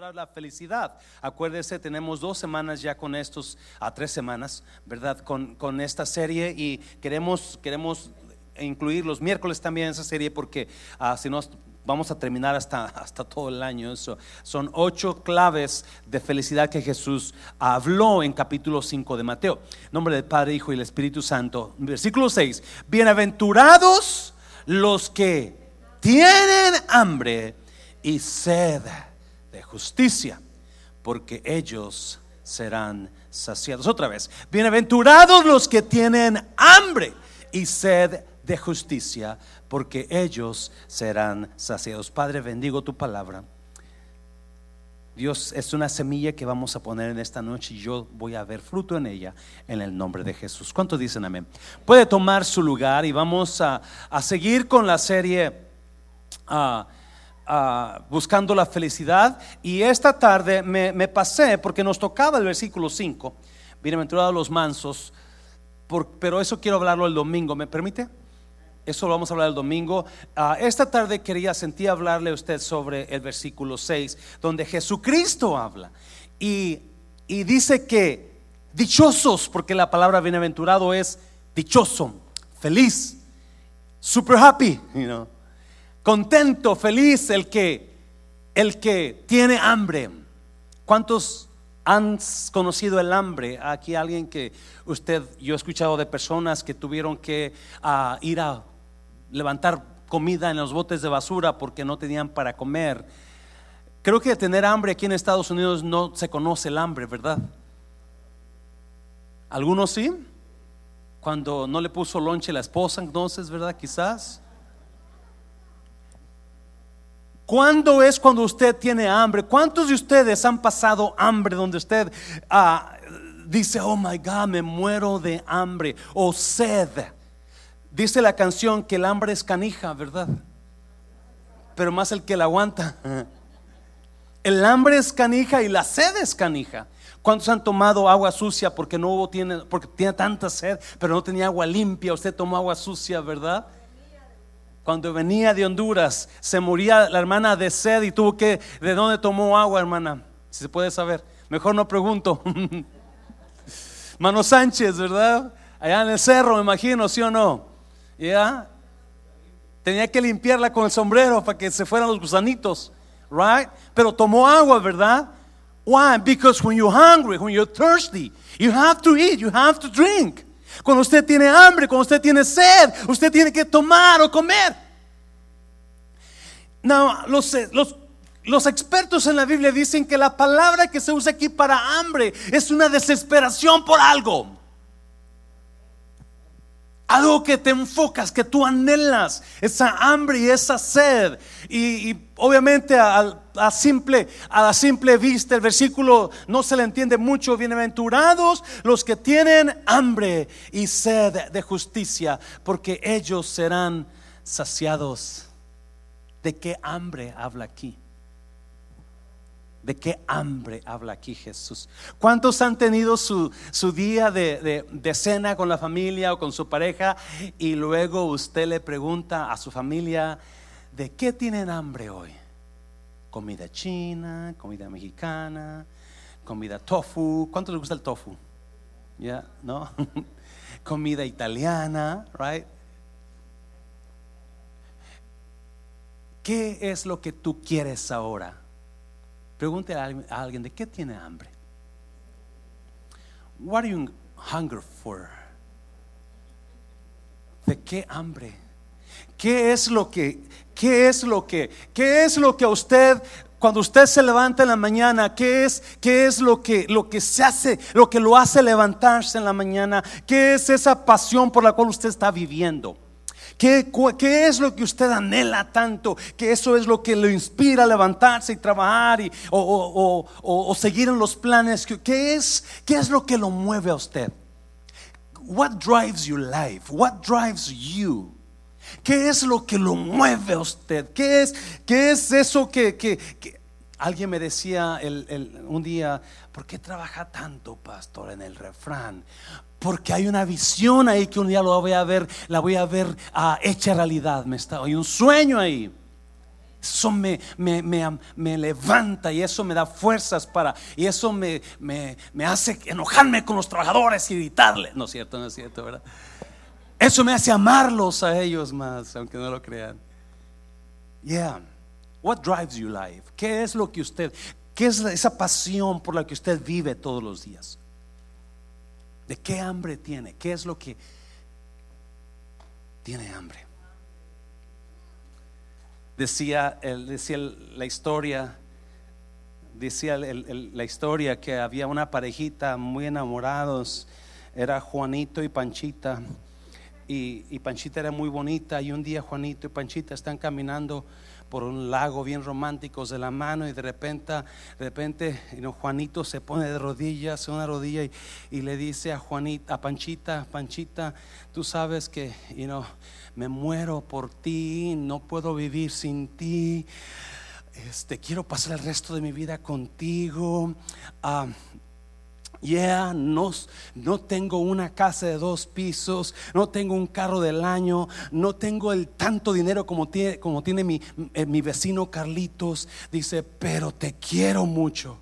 la felicidad. Acuérdese, tenemos dos semanas ya con estos, a tres semanas, ¿verdad? Con, con esta serie y queremos, queremos incluir los miércoles también en esa serie porque ah, si no vamos a terminar hasta, hasta todo el año. Eso. Son ocho claves de felicidad que Jesús habló en capítulo 5 de Mateo. Nombre del Padre, Hijo y el Espíritu Santo. Versículo 6. Bienaventurados los que tienen hambre y sed justicia, porque ellos serán saciados. Otra vez, bienaventurados los que tienen hambre y sed de justicia, porque ellos serán saciados. Padre, bendigo tu palabra. Dios es una semilla que vamos a poner en esta noche y yo voy a ver fruto en ella en el nombre de Jesús. ¿Cuántos dicen amén? Puede tomar su lugar y vamos a, seguir con la serie. Uh, buscando la felicidad. Y esta tarde me, pasé porque nos tocaba el versículo 5. Bienaventurados los mansos. pero eso quiero hablarlo el domingo. ¿Me permite? Eso lo vamos a hablar el domingo. Ah, esta tarde quería sentir hablarle a usted sobre el versículo 6, donde Jesucristo habla. Y, y dice que dichosos, porque la palabra bienaventurado es dichoso, feliz, super happy, you know contento, feliz el que el que tiene hambre. ¿Cuántos han conocido el hambre? Aquí alguien que usted, yo he escuchado de personas que tuvieron que ah, ir a levantar comida en los botes de basura porque no tenían para comer. Creo que tener hambre aquí en Estados Unidos no se conoce el hambre, ¿verdad? Algunos sí. Cuando no le puso lonche la esposa, entonces, ¿verdad? Quizás. ¿Cuándo es cuando usted tiene hambre? ¿Cuántos de ustedes han pasado hambre donde usted ah, dice, oh my God, me muero de hambre? O sed. Dice la canción que el hambre es canija, ¿verdad? Pero más el que la aguanta. El hambre es canija y la sed es canija. ¿Cuántos han tomado agua sucia porque no hubo tiene porque tiene tanta sed, pero no tenía agua limpia? Usted tomó agua sucia, ¿verdad? Cuando venía de Honduras, se moría la hermana de sed y tuvo que, ¿de dónde tomó agua, hermana? Si se puede saber. Mejor no pregunto. Mano Sánchez, ¿verdad? Allá en el cerro, me imagino, ¿sí o no? ¿Ya? Tenía que limpiarla con el sombrero para que se fueran los gusanitos, right? Pero tomó agua, ¿verdad? Why? Because when you're hungry, when you're thirsty, you have to eat, you have to drink. Cuando usted tiene hambre, cuando usted tiene sed, usted tiene que tomar o comer. No, los, los, los expertos en la Biblia dicen que la palabra que se usa aquí para hambre es una desesperación por algo. Algo que te enfocas, que tú anhelas, esa hambre y esa sed. Y, obviamente a, simple, a la simple vista el versículo no se le entiende mucho. Bienaventurados los que tienen hambre y sed de justicia, porque ellos serán saciados. ¿De qué hambre habla aquí? ¿De qué hambre habla aquí Jesús? ¿Cuántos han tenido su, día de, cena con la familia o con su pareja y luego usted le pregunta a su familia, ¿de qué tienen hambre hoy? Comida china, comida mexicana, comida tofu. ¿Cuánto le gusta el tofu? ¿Ya? ¿No? comida italiana, right? ¿Qué es lo que tú quieres ahora? Pregunte a alguien de qué tiene hambre. What are you hunger for? ¿De qué hambre? ¿Qué es lo que qué es lo que qué es lo que a usted cuando usted se levanta en la mañana, ¿qué es, qué es lo, que, lo que se hace, lo que lo hace levantarse en la mañana? ¿Qué es esa pasión por la cual usted está viviendo? ¿Qué, es lo que usted anhela tanto? Que eso es lo que le inspira a levantarse y trabajar y, o, seguir en los planes. ¿Qué es, ¿Qué es lo que lo mueve a usted? What drives your life? What drives you? ¿Qué es lo que lo mueve a usted? ¿Qué es, qué es eso que, Alguien me decía un día, ¿por qué trabaja tanto, pastor, en el refrán? Porque hay una visión ahí que un día lo voy a ver, la voy a ver ah, hecha realidad. Me está, hay un sueño ahí. Eso me, me, me, me, levanta y eso me da fuerzas para, y eso me, me, hace enojarme con los trabajadores y gritarle. No es cierto, no es cierto, ¿verdad? Eso me hace amarlos a ellos más, aunque no lo crean. Yeah. What drives you life? ¿Qué es lo que usted, qué es esa pasión por la que usted vive todos los días? ¿De qué hambre tiene? ¿Qué es lo que tiene hambre? Decía, decía la historia, decía la historia que había una parejita muy enamorados, era Juanito y Panchita, y, y Panchita era muy bonita, y un día Juanito y Panchita están caminando por un lago bien románticos de la mano y de repente, de repente Juanito se pone de rodillas, una rodilla y, le dice a Juanita, a Panchita, Panchita, tú sabes que me muero por ti, no puedo vivir sin ti. Este, quiero pasar el resto de mi vida contigo. Ah, Yeah, no, no, tengo una casa de dos pisos, no tengo un carro del año, no tengo el tanto dinero como tiene, como tiene mi, eh, mi vecino Carlitos. Dice, pero te quiero mucho.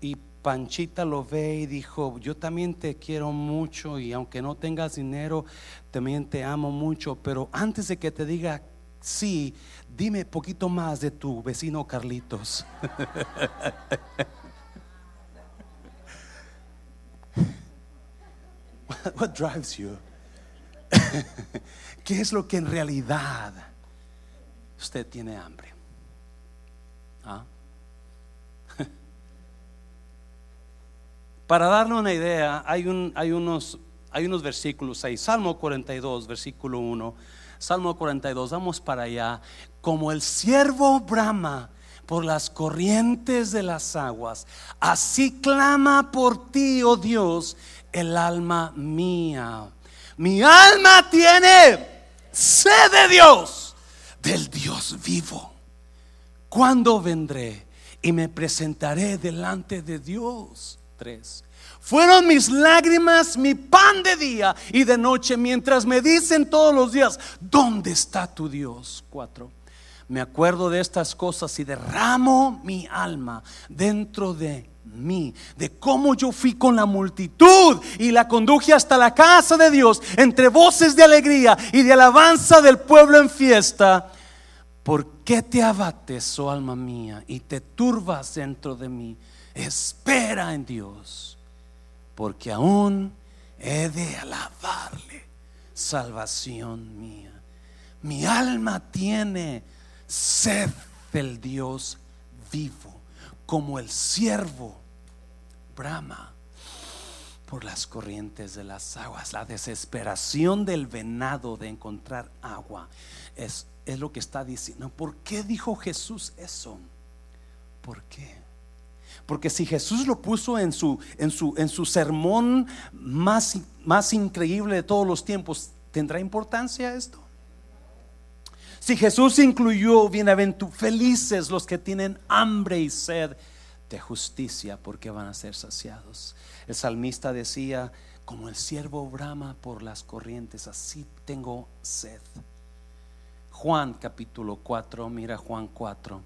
Y Panchita lo ve y dijo, yo también te quiero mucho y aunque no tengas dinero, también te amo mucho. Pero antes de que te diga sí, dime poquito más de tu vecino Carlitos. What drives you? ¿Qué es lo que en realidad usted tiene hambre? ¿Ah? Para darle una idea, hay, un, hay, unos, hay unos versículos ahí. Salmo 42, versículo 1. Salmo 42, vamos para allá. Como el siervo brama por las corrientes de las aguas, así clama por ti, oh Dios el alma mía. Mi alma tiene sed de Dios, del Dios vivo. ¿Cuándo vendré y me presentaré delante de Dios? Tres. Fueron mis lágrimas mi pan de día y de noche mientras me dicen todos los días, ¿dónde está tu Dios? Cuatro. Me acuerdo de estas cosas y derramo mi alma dentro de mí, de cómo yo fui con la multitud y la conduje hasta la casa de Dios entre voces de alegría y de alabanza del pueblo en fiesta. ¿Por qué te abates, oh alma mía, y te turbas dentro de mí? Espera en Dios, porque aún he de alabarle, salvación mía. Mi alma tiene sed del Dios vivo como el siervo brama por las corrientes de las aguas. La desesperación del venado de encontrar agua es, es lo que está diciendo. ¿Por qué dijo Jesús eso? ¿Por qué? Porque si Jesús lo puso en su, en su, en su sermón más, más increíble de todos los tiempos, ¿tendrá importancia esto? Si Jesús incluyó bienaventurados, felices los que tienen hambre y sed de justicia, porque van a ser saciados. El salmista decía, como el siervo brama por las corrientes, así tengo sed. Juan capítulo 4, mira Juan 4.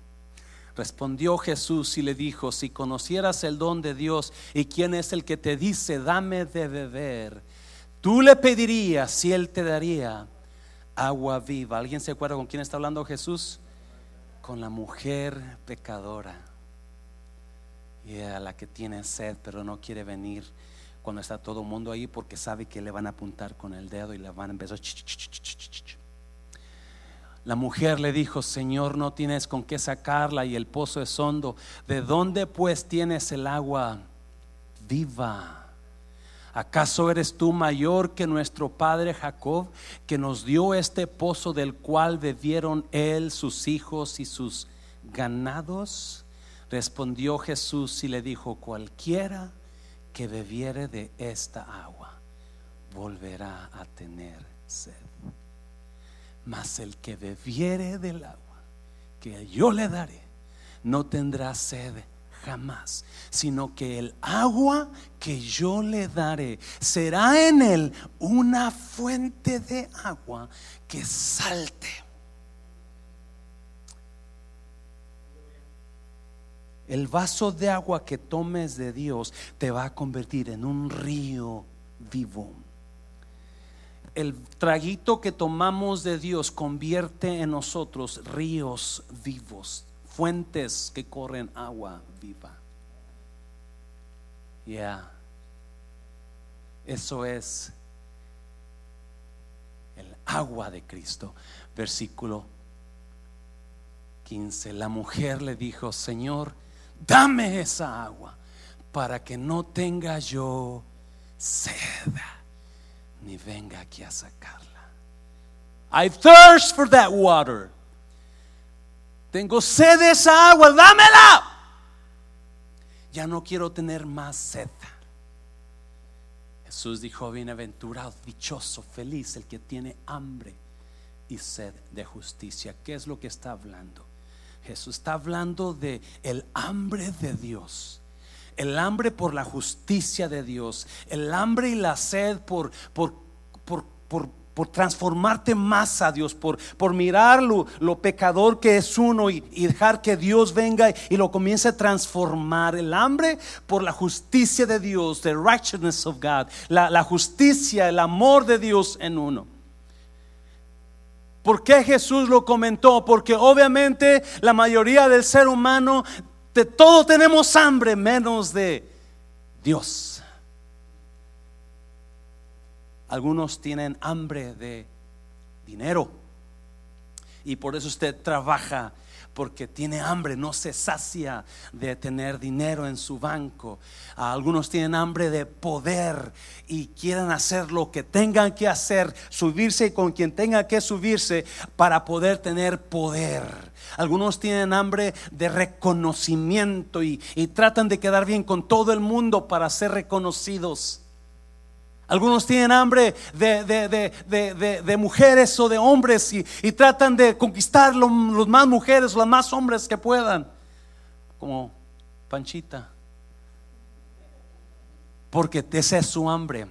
Respondió Jesús y le dijo, si conocieras el don de Dios y quién es el que te dice, dame de beber, tú le pedirías y él te daría agua viva. ¿Alguien se acuerda con quién está hablando Jesús? Con la mujer pecadora. Y a la que tiene sed, pero no quiere venir cuando está todo el mundo ahí porque sabe que le van a apuntar con el dedo y le van a empezar. La mujer le dijo, Señor, no tienes con qué sacarla y el pozo es hondo. ¿De dónde pues tienes el agua viva? ¿Acaso eres tú mayor que nuestro padre Jacob, que nos dio este pozo del cual bebieron él, sus hijos y sus ganados? Respondió Jesús y le dijo, cualquiera que bebiere de esta agua volverá a tener sed. Mas el que bebiere del agua que yo le daré, no tendrá sed jamás, sino que el agua que yo le daré será en él una fuente de agua que salte El vaso de agua que tomes de Dios te va a convertir en un río vivo. El traguito que tomamos de Dios convierte en nosotros ríos vivos, fuentes que corren agua viva. Ya, eso es el agua de Cristo. Versículo 15. La mujer le dijo, Señor, dame esa agua para que no tenga yo sed ni venga aquí a sacarla. I thirst for that water. Tengo sed de esa agua, dámela. Ya no quiero tener más sed. Jesús dijo, bienaventurado, dichoso, feliz el que tiene hambre y sed de justicia. ¿Qué es lo que está hablando? Jesús está hablando de el hambre de Dios. El hambre por la justicia de Dios, el hambre y la sed por, por, por, por por transformarte más a Dios, por, por mirar lo, pecador que es uno y, dejar que Dios venga y lo comience a transformar. El hambre por la justicia de Dios, the righteousness of God, la, la justicia, el amor de Dios en uno. ¿Por qué Jesús lo comentó? Porque obviamente la mayoría del ser humano, de todo tenemos hambre menos de Dios. Algunos tienen hambre de dinero y por eso usted trabaja porque tiene hambre, no se sacia de tener dinero en su banco. Algunos tienen hambre de poder y quieren hacer lo que tengan que hacer, subirse con quien tenga que subirse para poder tener poder. Algunos tienen hambre de reconocimiento y, y tratan de quedar bien con todo el mundo para ser reconocidos. Algunos tienen hambre de, mujeres o de hombres y, tratan de conquistar los, más mujeres o las más hombres que puedan. Como Panchita. Porque ese es su hambre.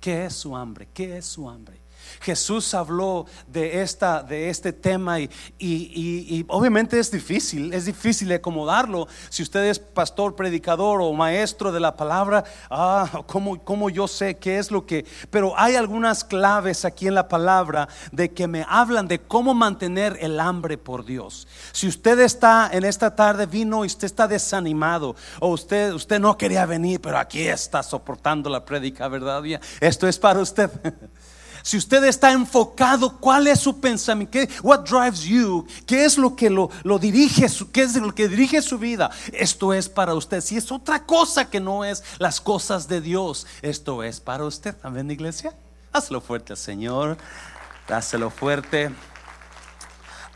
¿Qué es su hambre? ¿Qué es su hambre? Jesús habló de, esta, de este tema y, y, obviamente es difícil, es difícil acomodarlo. Si usted es pastor, predicador o maestro de la palabra, ah, ¿cómo, ¿cómo, yo sé qué es lo que... Pero hay algunas claves aquí en la palabra de que me hablan de cómo mantener el hambre por Dios. Si usted está en esta tarde, vino y usted está desanimado o usted, usted no quería venir, pero aquí está soportando la prédica, ¿verdad? Esto es para usted. Si usted está enfocado, ¿cuál es su pensamiento? ¿Qué, what drives you? ¿Qué es lo que lo, dirige? ¿Qué es lo que dirige su vida? Esto es para usted. Si es otra cosa que no es las cosas de Dios, esto es para usted. Amén, iglesia. Hazlo fuerte Señor. Dáselo fuerte.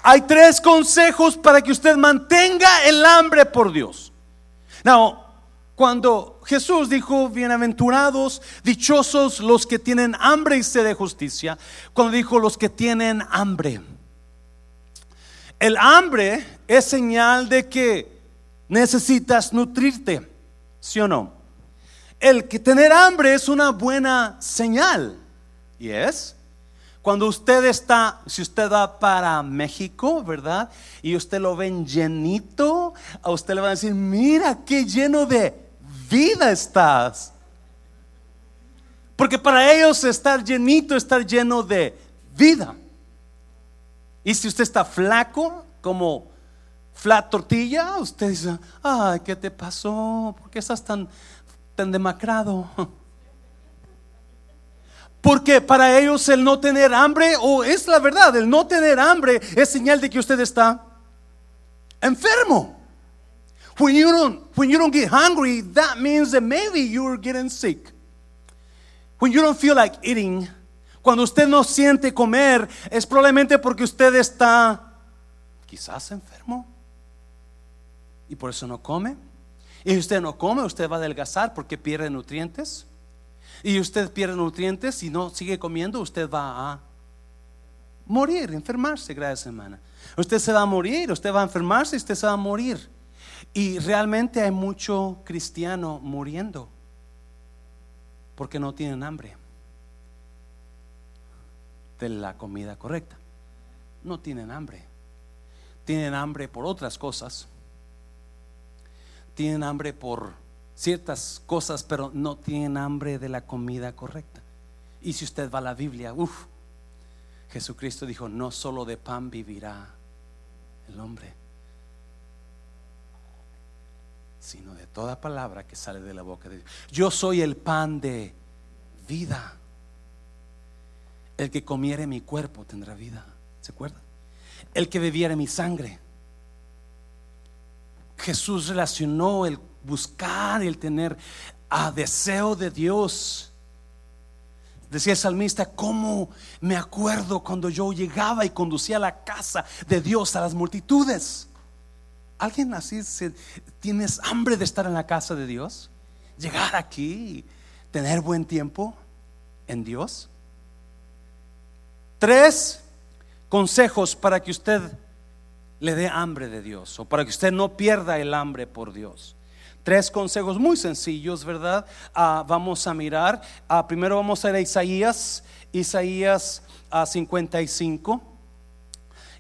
Hay tres consejos para que usted mantenga el hambre por Dios. Now, cuando Jesús dijo, bienaventurados, dichosos los que tienen hambre y sed de justicia, cuando dijo los que tienen hambre. El hambre es señal de que necesitas nutrirte, ¿sí o no? El que tener hambre es una buena señal. ¿Y es? Cuando usted está, si usted va para México, ¿verdad? Y usted lo ven llenito, a usted le va a decir, mira qué lleno de vida estás. Porque para ellos estar llenito, estar lleno de vida. Y si usted está flaco, como flat tortilla, usted dice, ay, ¿qué te pasó? ¿Por qué estás tan, tan demacrado? Porque para ellos el no tener hambre, o es la verdad, el no tener hambre es señal de que usted está enfermo. When you don't, when you don't get hungry, that means that maybe you're getting sick. When you don't feel like eating, cuando usted no siente comer, es probablemente porque usted está quizás enfermo y por eso no come. Y usted no come, usted va a adelgazar porque pierde nutrientes. Y usted pierde nutrientes y no sigue comiendo, usted va a morir, enfermarse, gracias hermana. Usted se va a morir, usted va a enfermarse usted se va a morir. Y realmente hay mucho cristiano muriendo porque no tienen hambre de la comida correcta. No tienen hambre. Tienen hambre por otras cosas. tienen hambre por ciertas cosas, pero no tienen hambre de la comida correcta. Y si usted va a la Biblia, uff, Jesucristo dijo, no solo de pan vivirá el hombre, sino de toda palabra que sale de la boca de Dios. Yo soy el pan de vida. El que comiere mi cuerpo tendrá vida. ¿Se acuerda? El que bebiere mi sangre. Jesús relacionó el buscar y el tener a deseo de Dios Decía el salmista, ¿cómo me acuerdo cuando yo llegaba y conducía a la casa de Dios a las multitudes? ¿Alguien así tienes hambre de estar en la casa de Dios? Llegar aquí, tener buen tiempo en Dios. Tres consejos para que usted le dé hambre de Dios o para que usted no pierda el hambre por Dios. Tres consejos muy sencillos, ¿verdad? Ah, vamos a mirar. Ah, primero vamos a ir a Isaías, Isaías 55.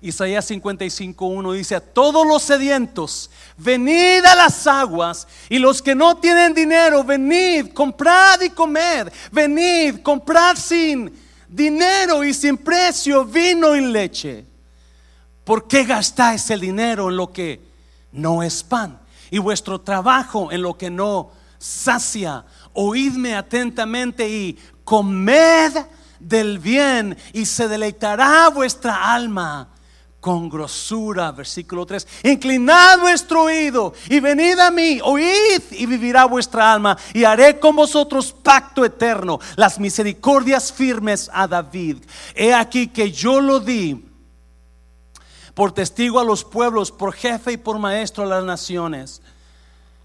Isaías 55, 1 dice, a todos los sedientos, venid a las aguas, y los que no tienen dinero, venid, comprad y comed, venid, comprad sin dinero y sin precio vino y leche. ¿Por qué gastáis el dinero en lo que no es pan? y vuestro trabajo en lo que no sacia. Oídme atentamente y comed del bien y se deleitará vuestra alma con grosura. Versículo 3. Inclinad vuestro oído y venid a mí, oíd y vivirá vuestra alma y haré con vosotros pacto eterno, las misericordias firmes a David. He aquí que yo lo di por testigo a los pueblos, por jefe y por maestro a las naciones.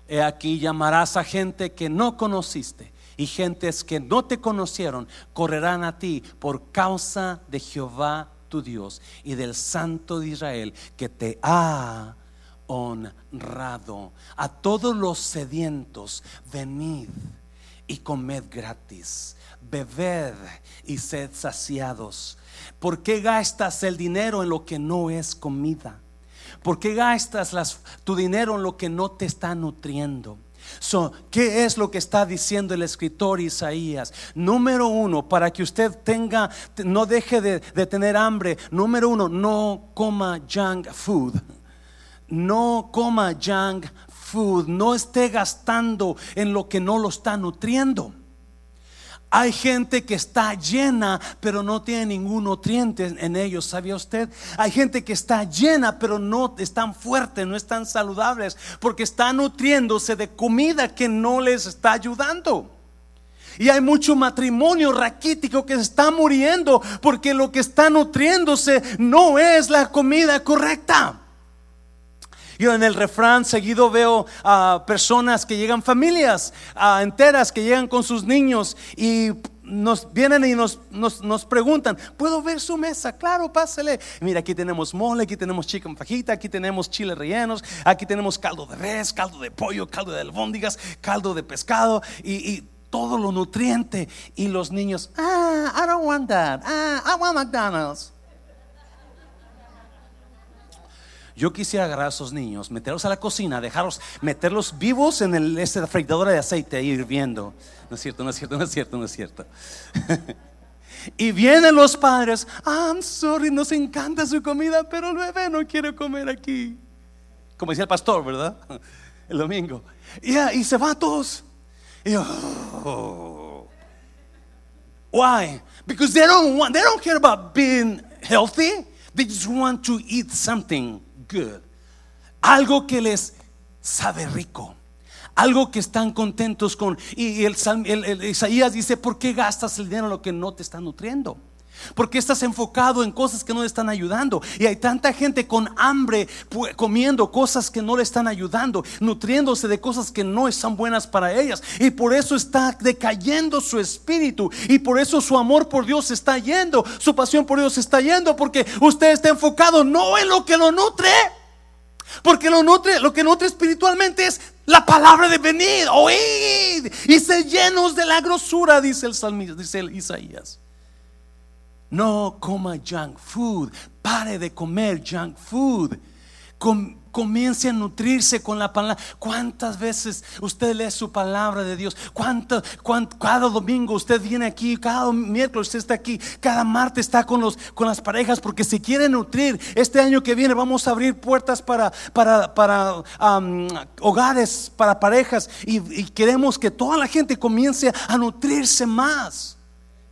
He aquí llamarás a gente que no conociste y gentes que no te conocieron correrán a ti por causa de Jehová tu Dios y del Santo de Israel que te ha honrado. A todos los sedientos, venid y comed gratis, bebed y sed saciados ¿Por qué gastas el dinero en lo que no es comida? ¿Por qué gastas tu dinero en lo que no te está nutriendo? ¿Qué es lo que está diciendo el escritor Isaías? Número uno, para que usted tenga, no deje de, de tener hambre. Número uno, no coma junk food. No coma junk food. No esté gastando en lo que no lo está nutriendo. Hay gente que está llena, pero no tiene ningún nutriente en ellos, ¿sabía usted? Hay gente que está llena, pero no están fuertes, no están saludables, porque están nutriéndose de comida que no les está ayudando. Y hay mucho matrimonio raquítico que se está muriendo porque lo que está nutriéndose no es la comida correcta. Yo en el refrán seguido veo a personas que llegan, familias enteras que llegan con sus niños y nos vienen y nos, nos, preguntan, ¿puedo ver su mesa? Claro, pásale. Mira, aquí tenemos mole, aquí tenemos chicken fajita, aquí tenemos chiles rellenos, aquí tenemos caldo de res, caldo de pollo, caldo de albóndigas, caldo de pescado y, y todo lo nutriente. Y los niños, ah, I don't want that. Ah, I want McDonald's. Yo quisiera agarrar a esos niños, meterlos a la cocina, dejarlos, meterlos vivos en el, ese freidora de aceite hirviendo. No es cierto, no es cierto, no es cierto, no es cierto. y vienen los padres, I'm sorry, nos encanta su comida, pero el bebé no quiere comer aquí. Como decía el pastor, ¿verdad? El domingo. y se va a todos. Y yo, oh. Why? Because they don't want, they don't care about being healthy. They just want to eat something good. Algo que les sabe rico. Algo que están contentos con. Y el, Isaías dice, ¿por qué gastas el dinero en lo que no te está nutriendo? Porque estás enfocado en cosas que no le están ayudando. Y hay tanta gente con hambre comiendo cosas que no le están ayudando, nutriéndose de cosas que no están buenas para ellas. Y por eso está decayendo su espíritu. Y por eso su amor por Dios está yendo. Su pasión por Dios está yendo. Porque usted está enfocado no en lo que lo nutre. Porque lo nutre, lo que nutre espiritualmente es la palabra de venir, oíd y ser llenos de la grosura, dice el salmista, dice el Isaías. No coma junk food. Pare de comer junk food. comience a nutrirse con la palabra. ¿Cuántas veces usted lee su palabra de Dios? ¿Cuánto, cada domingo usted viene aquí, cada miércoles usted está aquí, cada martes está con, los, con las parejas porque se quiere nutrir. Este año que viene vamos a abrir puertas para, para, para hogares, para parejas y, y queremos que toda la gente comience a nutrirse más.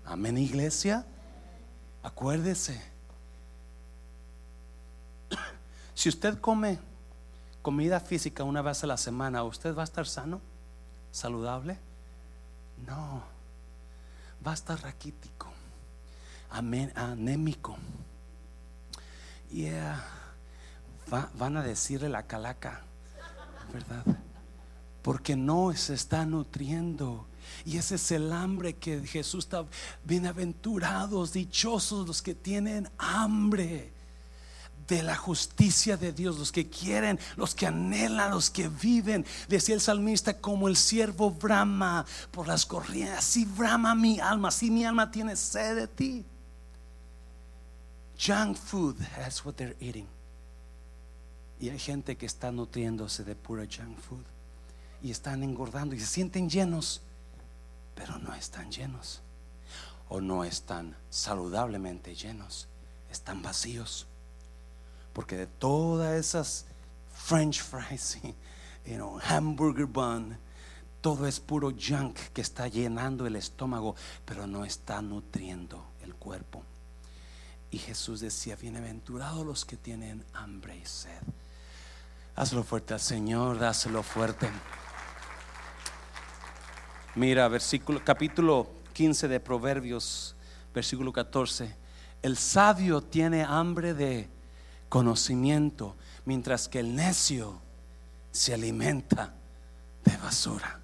Amén, iglesia. Acuérdese si usted come comida física una vez a la semana, ¿usted va a estar sano? ¿Saludable? No. Va a estar raquítico, anémico. Yeah. van a decirle la calaca, ¿verdad? Porque no se está nutriendo. Y ese es el hambre que Jesús está. Bienaventurados, dichosos los que tienen hambre de la justicia de Dios, los que quieren, los que anhelan, los que viven. Decía el salmista, como el siervo brama por las corrientes, así brama mi alma, así mi alma tiene sed de ti. Junk food, that's what they're eating. Y hay gente que está nutriéndose de pura junk food y están engordando y se sienten llenos, pero no están llenos o no están saludablemente llenos, están vacíos. Porque de todas esas French fries, you know, hamburger bun, todo es puro junk que está llenando el estómago, pero no está nutriendo el cuerpo. Y Jesús decía, bienaventurados los que tienen hambre y sed. Hazlo fuerte al Señor, dáselo fuerte. Mira, versículo, capítulo 15 de Proverbios, versículo 14. El sabio tiene hambre de conocimiento, mientras que el necio se alimenta de basura.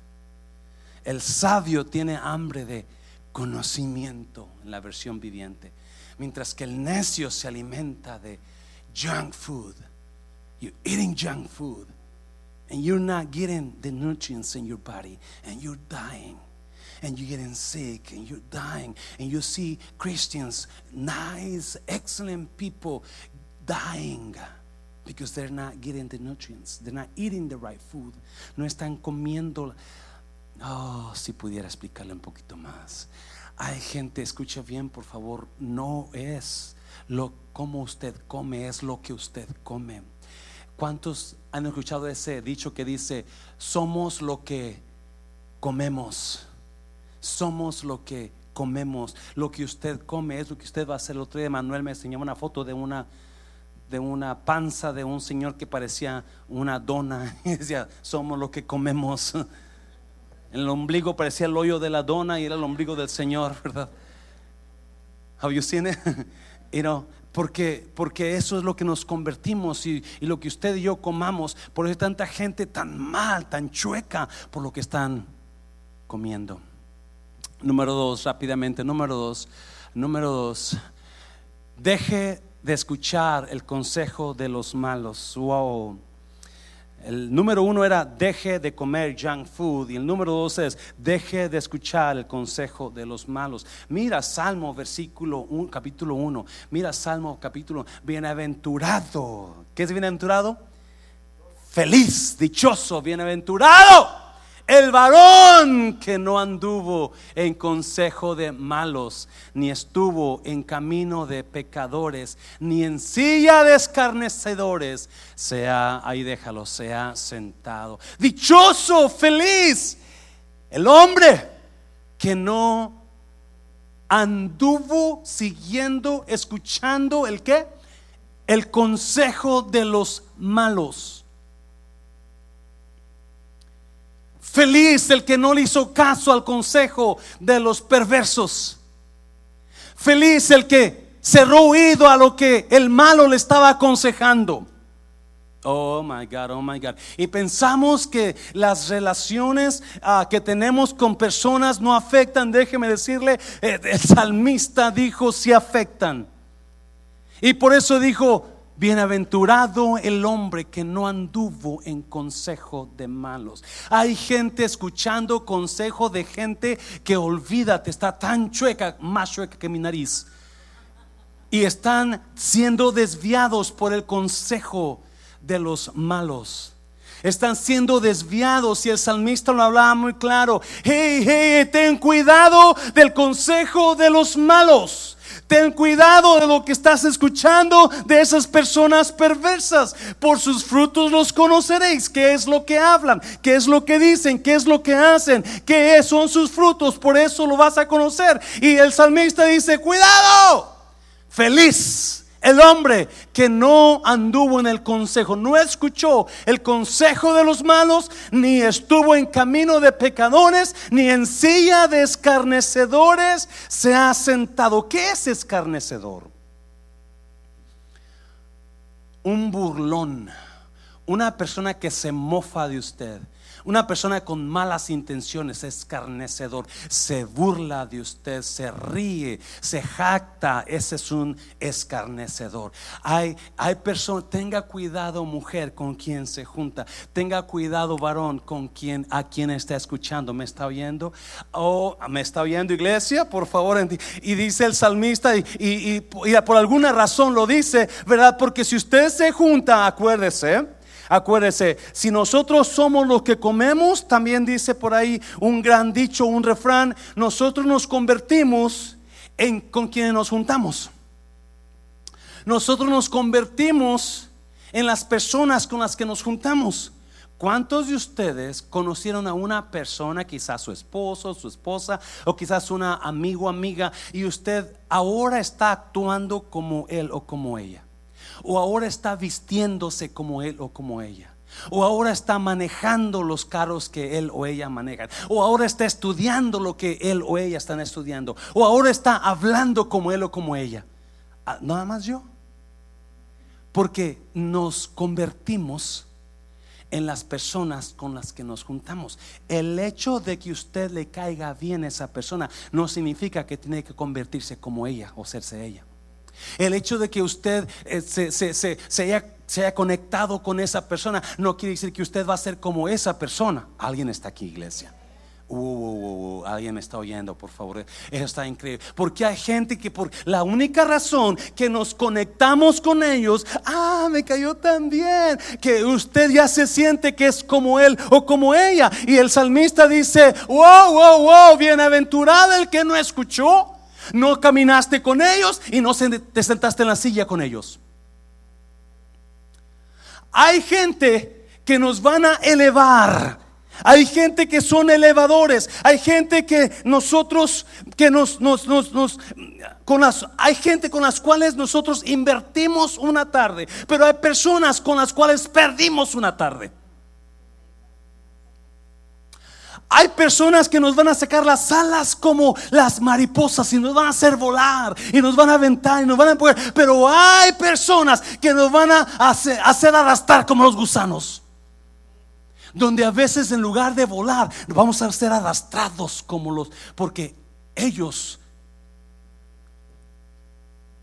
El sabio tiene hambre de conocimiento en la versión viviente, mientras que el necio se alimenta de junk food. You're eating junk food and you're not getting the nutrients in your body and you're dying and you're getting sick and you're dying and you see Christians, nice, excellent people dying because they're not getting the nutrients, they're not eating the right food, no están comiendo. Oh, si pudiera explicarle un poquito más. Hay gente, escucha bien, por favor, no es lo como usted come, es lo que usted come. ¿Cuántos han escuchado ese dicho que dice, somos lo que comemos? Somos lo que comemos. Lo que usted come es lo que usted va a hacer. El otro día Manuel me enseñó una foto de una de una panza de un señor que parecía una dona. Y decía, somos lo que comemos. El ombligo parecía el hoyo de la dona y era el ombligo del Señor, ¿verdad? Have you seen it? porque, porque eso es lo que nos convertimos y, y, lo que usted y yo comamos. Por eso hay tanta gente tan mal, tan chueca por lo que están comiendo. Número dos, rápidamente. Número dos, número dos. Deje de escuchar el consejo de los malos. Wow. El número uno era deje de comer junk food y el número dos es deje de escuchar el consejo de los malos. Mira Salmo versículo 1, capítulo 1. Mira Salmo capítulo bienaventurado. ¿Qué es bienaventurado? Feliz, dichoso, bienaventurado el varón que no anduvo en consejo de malos, ni estuvo en camino de pecadores, ni en silla de escarnecedores, sea, ahí déjalo, sea sentado. Dichoso, feliz, el hombre que no anduvo siguiendo, escuchando el qué? El consejo de los malos Feliz el que no le hizo caso al consejo de los perversos. Feliz el que cerró oído a lo que el malo le estaba aconsejando. Oh my God, oh my God. Y pensamos que las relaciones ah, que tenemos con personas no afectan. Déjeme decirle, eh, el salmista dijo, si afectan. Y por eso dijo, Bienaventurado el hombre que no anduvo en consejo de malos. Hay gente escuchando consejo de gente que olvídate, está tan chueca, más chueca que mi nariz. Y están siendo desviados por el consejo de los malos. Están siendo desviados y el salmista lo hablaba muy claro. Hey, hey, ten cuidado del consejo de los malos. Ten cuidado de lo que estás escuchando de esas personas perversas. Por sus frutos los conoceréis. ¿Qué es lo que hablan? ¿Qué es lo que dicen? ¿Qué es lo que hacen? ¿Qué son sus frutos? Por eso lo vas a conocer. Y el salmista dice, cuidado. Feliz el hombre que no anduvo en el consejo, no escuchó el consejo de los malos, ni estuvo en camino de pecadores, ni en silla de escarnecedores se ha sentado. ¿Qué es escarnecedor? Un burlón, una persona que se mofa de usted una persona con malas intenciones, escarnecedor, se burla de usted, se ríe, se jacta, ese es un escarnecedor. Hay, hay personas, tenga cuidado mujer con quien se junta, tenga cuidado varón con quien, a quien está escuchando, ¿me está oyendo? ¿O oh, me está oyendo iglesia? Por favor, y dice el salmista, y, y por alguna razón lo dice, ¿verdad? Porque si usted se junta, acuérdese, Acuérdese, si nosotros somos los que comemos, también dice por ahí un gran dicho, un refrán, nosotros nos convertimos en con quienes nos juntamos. Nosotros nos convertimos en las personas con las que nos juntamos. ¿Cuántos de ustedes conocieron a una persona, quizás su esposo, su esposa, o quizás una amigo, amiga, y usted ahora está actuando como él o como ella? O ahora está vistiéndose como él o como ella. O ahora está manejando los carros que él o ella manejan. O ahora está estudiando lo que él o ella están estudiando. O ahora está hablando como él o como ella. Ah, nada más yo. Porque nos convertimos en las personas con las que nos juntamos. El hecho de que usted le caiga bien a esa persona no significa que tiene que convertirse como ella o serse ella. El hecho de que usted eh, se, haya, conectado con esa persona no quiere decir que usted va a ser como esa persona. Alguien está aquí, iglesia. Uh, uh, uh, alguien me está oyendo, por favor. Eso está increíble. Porque hay gente que por la única razón que nos conectamos con ellos, ah, me cayó tan bien, que usted ya se siente que es como él o como ella. Y el salmista dice, wow, wow, wow, bienaventurado el que no escuchó no caminaste con ellos y no te sentaste en la silla con ellos. Hay gente que nos van a elevar. Hay gente que son elevadores. Hay gente que nosotros, que nos, nos, nos, con las, hay gente con las cuales nosotros invertimos una tarde. Pero hay personas con las cuales perdimos una tarde. Hay personas que nos van a sacar las alas como las mariposas y nos van a hacer volar y nos van a aventar y nos van a empujar. Pero hay personas que nos van a hacer, hacer arrastrar como los gusanos. Donde a veces en lugar de volar, vamos a ser arrastrados como los... Porque ellos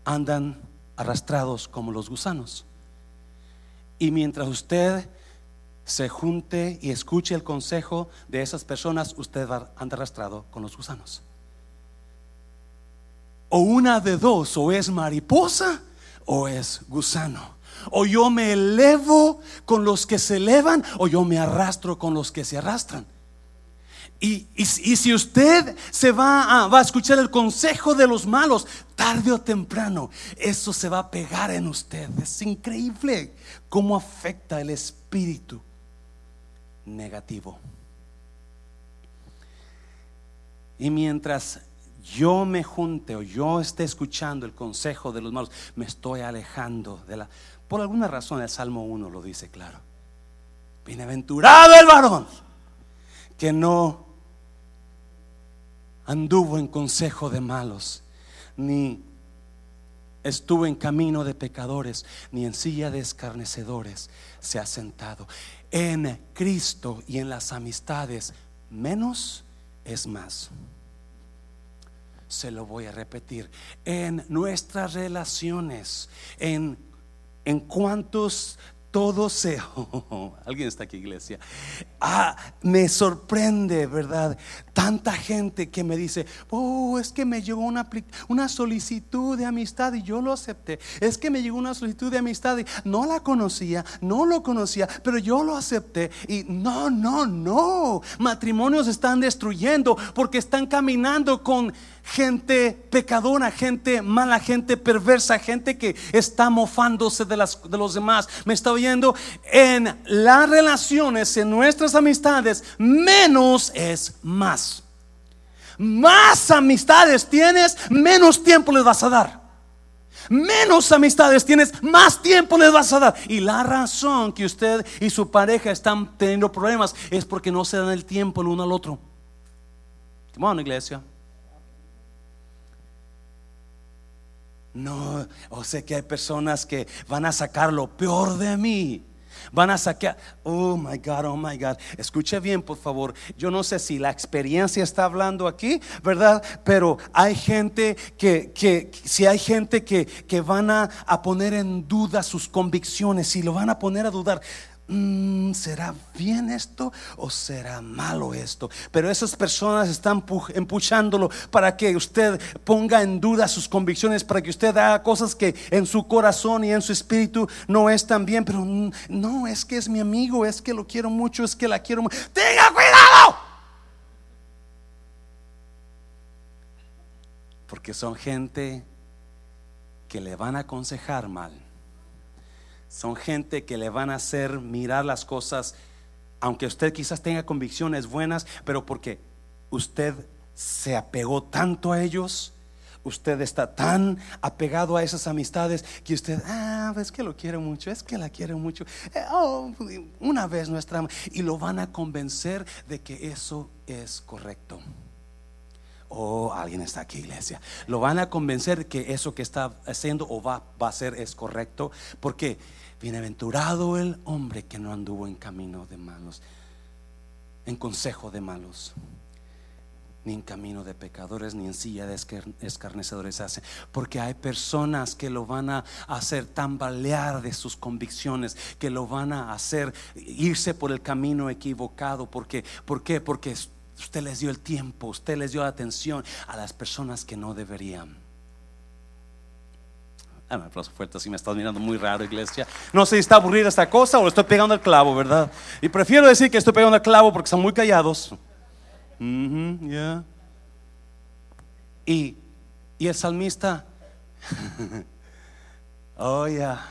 andan arrastrados como los gusanos. Y mientras usted se junte y escuche el consejo de esas personas, usted va arrastrado con los gusanos. O una de dos, o es mariposa o es gusano. O yo me elevo con los que se elevan o yo me arrastro con los que se arrastran. Y, si usted se va a, va a escuchar el consejo de los malos, tarde o temprano, eso se va a pegar en usted. Es increíble cómo afecta el espíritu negativo. Y mientras yo me junte o yo esté escuchando el consejo de los malos, me estoy alejando de la... Por alguna razón el Salmo 1 lo dice claro. Bienaventurado el varón que no anduvo en consejo de malos, ni estuvo en camino de pecadores, ni en silla de escarnecedores se ha sentado en Cristo y en las amistades, menos es más. Se lo voy a repetir. En nuestras relaciones, en, en cuantos todo se... alguien está aquí, iglesia. Ah, me sorprende, ¿verdad? tanta gente que me dice, oh, es que me llegó una, una solicitud de amistad y yo lo acepté. Es que me llegó una solicitud de amistad y no la conocía, no lo conocía, pero yo lo acepté. Y no, no, no. Matrimonios están destruyendo porque están caminando con gente pecadora, gente mala, gente perversa, gente que está mofándose de, las, de los demás. Me está oyendo en las relaciones, en nuestras amistades, menos es más. Más amistades tienes, menos tiempo les vas a dar. Menos amistades tienes, más tiempo les vas a dar. Y la razón que usted y su pareja están teniendo problemas es porque no se dan el tiempo el uno al otro. Come iglesia. No, o sé que hay personas que van a sacar lo peor de mí. Van a sacar, oh my God, oh my God. Escuche bien, por favor. Yo no sé si la experiencia está hablando aquí, ¿verdad? Pero hay gente que, que si hay gente que, que van a, a poner en duda sus convicciones, si lo van a poner a dudar. Mm, ¿será bien esto o será malo esto? Pero esas personas están empujándolo para que usted ponga en duda sus convicciones, para que usted haga cosas que en su corazón y en su espíritu no están bien. Pero no, es que es mi amigo, es que lo quiero mucho, es que la quiero mucho. ¡Tenga cuidado! Porque son gente que le van a aconsejar mal son gente que le van a hacer mirar las cosas, aunque usted quizás tenga convicciones buenas, pero porque usted se apegó tanto a ellos, usted está tan apegado a esas amistades que usted, ah, es que lo quiere mucho, es que la quiere mucho. Eh, oh, una vez nuestra y lo van a convencer de que eso es correcto. Oh, alguien está aquí, iglesia. Lo van a convencer que eso que está haciendo o va, a hacer es correcto. Porque bienaventurado el hombre que no anduvo en camino de malos, en consejo de malos, ni en camino de pecadores, ni en silla de escarnecedores hace. Porque hay personas que lo van a hacer tambalear de sus convicciones, que lo van a hacer irse por el camino equivocado. Porque, ¿Por qué? Porque Usted les dio el tiempo, usted les dio atención a las personas que no deberían. Ah, me aplauso fuerte, así me estás mirando muy raro, iglesia. No sé si está aburrida esta cosa o le estoy pegando al clavo, ¿verdad? Y prefiero decir que estoy pegando al clavo porque están muy callados. y, y el salmista, oh ya,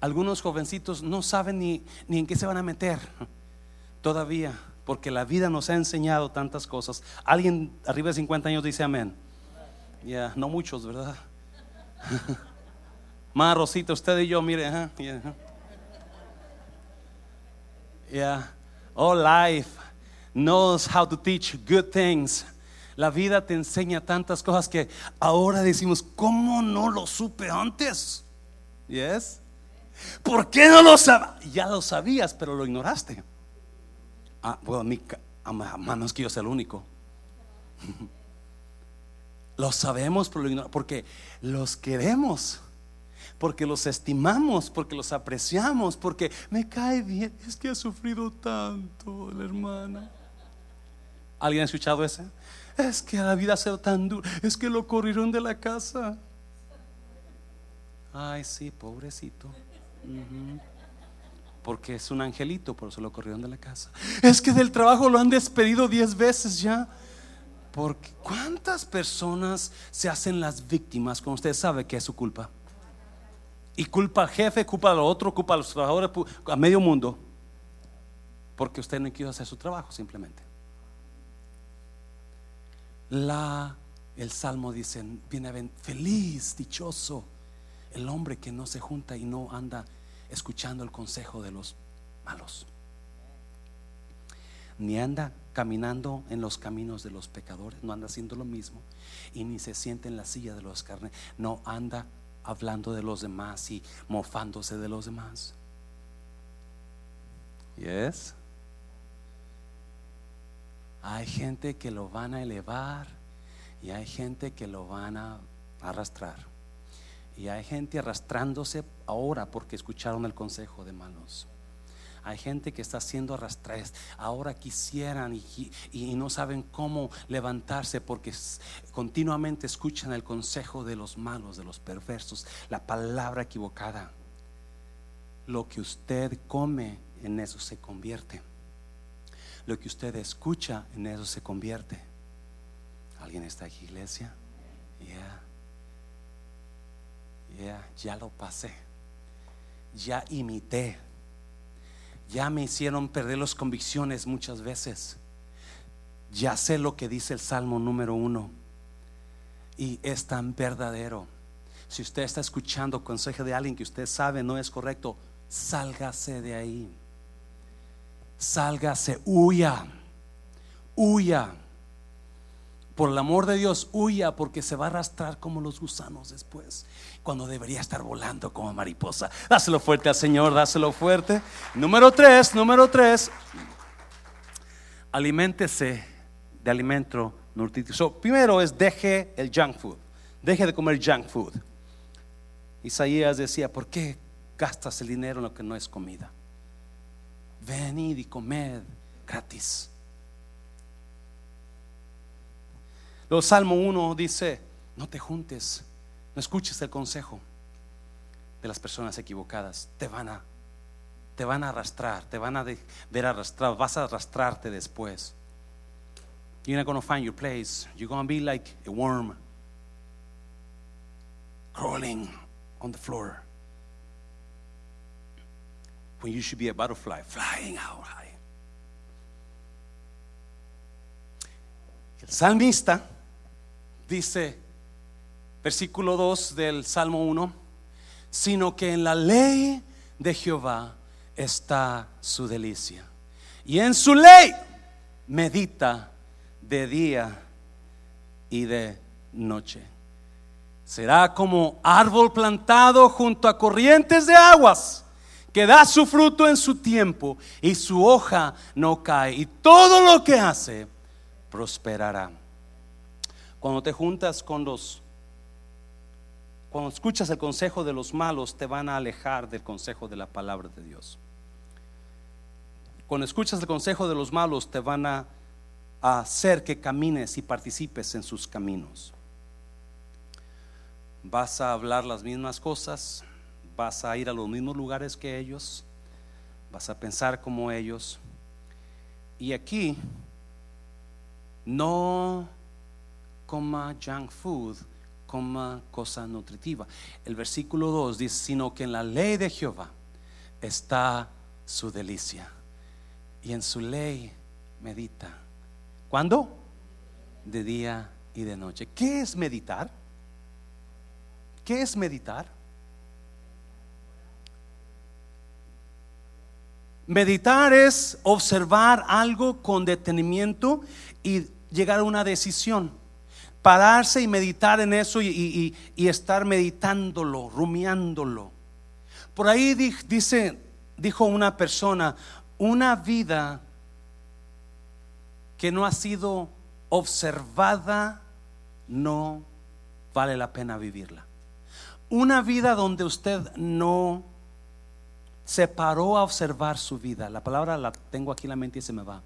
algunos jovencitos no saben ni, ni en qué se van a meter todavía porque la vida nos ha enseñado tantas cosas. Alguien arriba de 50 años dice amén. Ya, no muchos, ¿verdad? Más Rosita, usted y yo, mire, ya. Yeah. All life knows how to teach good things. La vida te enseña tantas cosas que ahora decimos, ¿cómo no lo supe antes? Yes. ¿Por qué no lo sabías? Ya lo sabías, pero lo ignoraste. Ah, bueno, a mí, a que yo sea el único. Lo sabemos porque los queremos, porque los estimamos, porque los apreciamos, porque me cae bien. Es que ha sufrido tanto la hermana. ¿Alguien ha escuchado ese? Es que la vida ha sido tan dura. Es que lo corrieron de la casa. Ay, sí, pobrecito porque es un angelito, por eso lo corrieron de la casa. Es que del trabajo lo han despedido diez veces ya. Porque ¿cuántas personas se hacen las víctimas cuando usted sabe que es su culpa? Y culpa al jefe, culpa al otro, culpa a los trabajadores, a medio mundo. Porque usted no quiso hacer su trabajo simplemente. La, el salmo dice, feliz, dichoso, el hombre que no se junta y no anda escuchando el consejo de los malos. Ni anda caminando en los caminos de los pecadores, no anda haciendo lo mismo. Y ni se siente en la silla de los carnes, no anda hablando de los demás y mofándose de los demás. Yes. Hay gente que lo van a elevar y hay gente que lo van a arrastrar. Y hay gente arrastrándose ahora porque escucharon el consejo de malos. Hay gente que está siendo arrastrada. Ahora quisieran y, y no saben cómo levantarse porque continuamente escuchan el consejo de los malos, de los perversos, la palabra equivocada. Lo que usted come, en eso se convierte. Lo que usted escucha, en eso se convierte. ¿Alguien está aquí, iglesia? Ya lo pasé. Ya imité. Ya me hicieron perder las convicciones muchas veces. Ya sé lo que dice el Salmo número uno. Y es tan verdadero. Si usted está escuchando consejo de alguien que usted sabe no es correcto, sálgase de ahí. Sálgase, huya. Huya. Por el amor de Dios, huya porque se va a arrastrar como los gusanos después, cuando debería estar volando como mariposa. Dáselo fuerte al Señor, dáselo fuerte. Número tres, número tres, aliméntese de alimento nutritivo. primero es deje el junk food, deje de comer junk food. Isaías decía, ¿por qué gastas el dinero en lo que no es comida? Venid y comed gratis. Luego Salmo 1 dice, no te juntes, no escuches el consejo de las personas equivocadas. Te van a, te van a arrastrar, te van a ver arrastrado, vas a arrastrarte después. You're not going to find your place. You're going to be like a worm crawling on the floor. When you should be a butterfly flying out high. El salmista dice, versículo 2 del Salmo 1, sino que en la ley de Jehová está su delicia. Y en su ley medita de día y de noche. Será como árbol plantado junto a corrientes de aguas, que da su fruto en su tiempo y su hoja no cae. Y todo lo que hace prosperará. Cuando te juntas con los, cuando escuchas el consejo de los malos, te van a alejar del consejo de la palabra de Dios. Cuando escuchas el consejo de los malos, te van a, hacer que camines y participes en sus caminos. Vas a hablar las mismas cosas, vas a ir a los mismos lugares que ellos, vas a pensar como ellos. Y aquí no coma junk food, coma cosa nutritiva. El versículo 2 dice, sino que en la ley de Jehová está su delicia. Y en su ley medita. ¿Cuándo? De día y de noche. ¿Qué es meditar? ¿Qué es meditar? Meditar es observar algo con detenimiento y llegar a una decisión pararse y meditar en eso y, estar meditándolo, rumiándolo. Por ahí dice, dijo una persona, una vida que no ha sido observada no vale la pena vivirla. Una vida donde usted no se paró a observar su vida. La palabra la tengo aquí en la mente y se me va.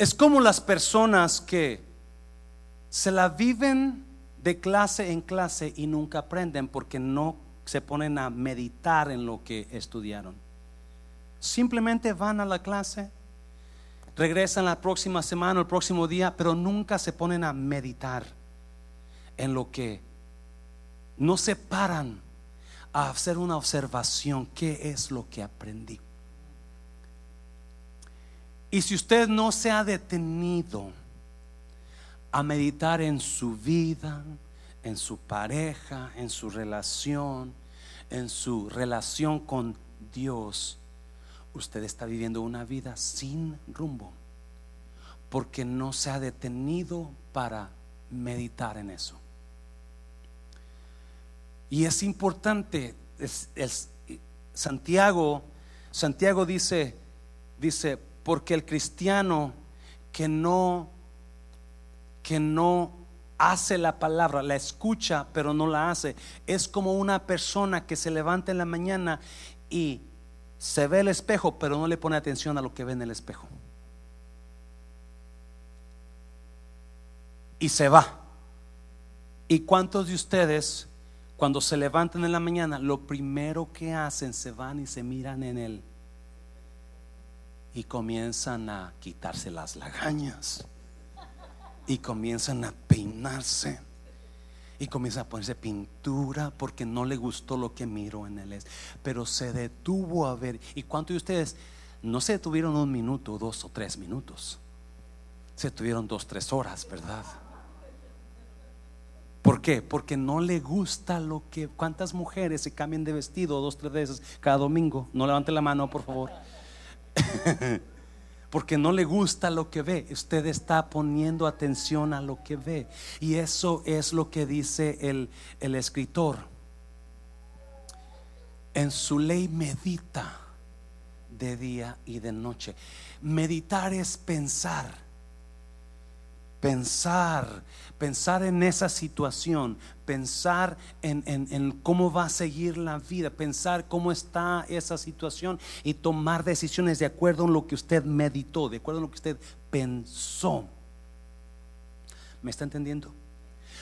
Es como las personas que se la viven de clase en clase y nunca aprenden porque no se ponen a meditar en lo que estudiaron. Simplemente van a la clase, regresan la próxima semana, el próximo día, pero nunca se ponen a meditar en lo que no se paran a hacer una observación, qué es lo que aprendí. Y si usted no se ha detenido a meditar en su vida, en su pareja, en su relación, en su relación con Dios, usted está viviendo una vida sin rumbo, porque no se ha detenido para meditar en eso. Y es importante, Santiago, Santiago dice, dice, porque el cristiano que no que no hace la palabra, la escucha, pero no la hace. Es como una persona que se levanta en la mañana y se ve el espejo, pero no le pone atención a lo que ve en el espejo. Y se va. ¿Y cuántos de ustedes, cuando se levantan en la mañana, lo primero que hacen, se van y se miran en él? Y comienzan a quitarse las lagañas. Y comienzan a peinarse y comienza a ponerse pintura porque no le gustó lo que miró en él. Pero se detuvo a ver. ¿Y cuántos de ustedes no se detuvieron un minuto, dos o tres minutos? Se detuvieron dos, tres horas, ¿verdad? ¿Por qué? Porque no le gusta lo que... ¿Cuántas mujeres se cambian de vestido dos, tres veces cada domingo? No levante la mano, por favor. porque no le gusta lo que ve. Usted está poniendo atención a lo que ve. Y eso es lo que dice el, el escritor. En su ley medita de día y de noche. Meditar es pensar pensar, pensar en esa situación, pensar en, cómo va a seguir la vida, pensar cómo está esa situación y tomar decisiones de acuerdo en lo que usted meditó, de acuerdo en lo que usted pensó. ¿Me está entendiendo?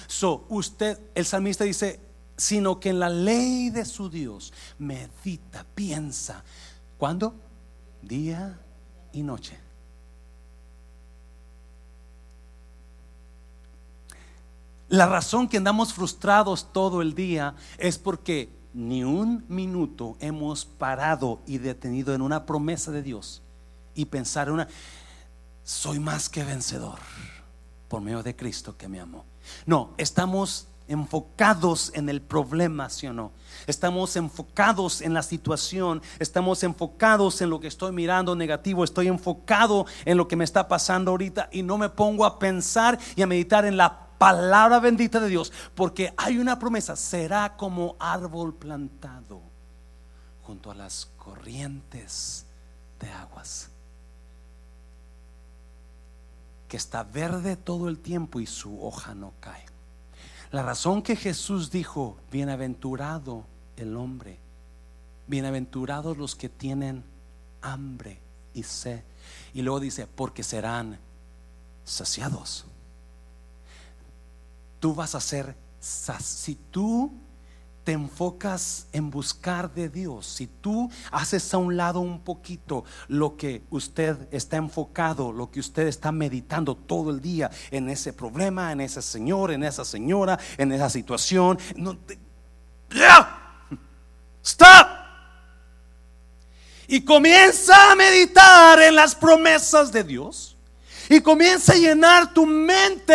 So, usted, el salmista dice, sino que en la ley de su Dios medita, piensa. ¿Cuándo? Día y noche. La razón que andamos frustrados todo el día es porque ni un minuto hemos parado y detenido en una promesa de Dios y pensar en una, soy más que vencedor por medio de Cristo que me amó. No, estamos enfocados en el problema, ¿sí o no? Estamos enfocados en la situación, estamos enfocados en lo que estoy mirando negativo, estoy enfocado en lo que me está pasando ahorita y no me pongo a pensar y a meditar en la palabra bendita de Dios, porque hay una promesa, será como árbol plantado junto a las corrientes de aguas, que está verde todo el tiempo y su hoja no cae. La razón que Jesús dijo, bienaventurado el hombre, bienaventurados los que tienen hambre y sed. Y luego dice, porque serán saciados tú vas a ser, si tú te enfocas en buscar de Dios, si tú haces a un lado un poquito lo que usted está enfocado, lo que usted está meditando todo el día en ese problema, en ese señor, en esa señora, en esa situación, no stop. Y comienza a meditar en las promesas de Dios. Y comienza a llenar tu mente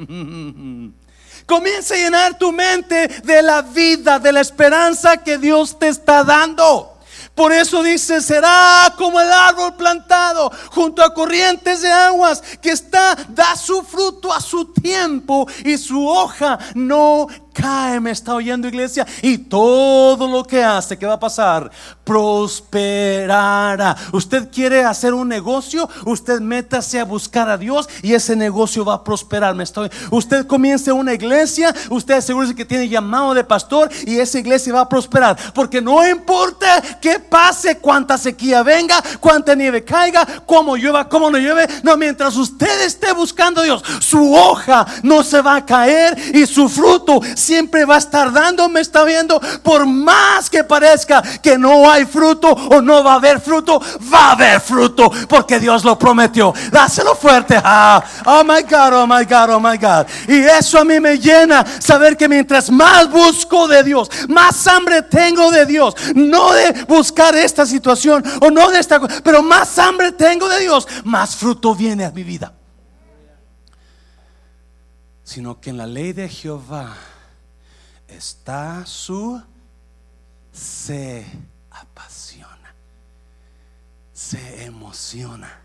Comienza a llenar tu mente de la vida, de la esperanza que Dios te está dando. Por eso dice, será como el árbol plantado junto a corrientes de aguas que está, da su fruto a su tiempo y su hoja no cae, me está oyendo iglesia, y todo lo que hace, ¿qué va a pasar? Prosperará. Usted quiere hacer un negocio, usted métase a buscar a Dios y ese negocio va a prosperar. Me estoy, usted comience una iglesia, usted asegúrese que tiene llamado de pastor y esa iglesia va a prosperar, porque no importa qué pase, cuánta sequía venga, cuánta nieve caiga, cómo llueva, cómo no llueve, no, mientras usted esté buscando a Dios, su hoja no se va a caer y su fruto siempre va a estar dando, me está viendo, por más que parezca que no hay fruto o no va a haber fruto, va a haber fruto, porque Dios lo prometió. Dáselo fuerte. Ah, oh my God, oh my God, oh my God. Y eso a mí me llena saber que mientras más busco de Dios, más hambre tengo de Dios, no de buscar esta situación o no de esta, pero más hambre tengo de Dios, más fruto viene a mi vida sino que en la ley de Jehová está su se apasiona, se emociona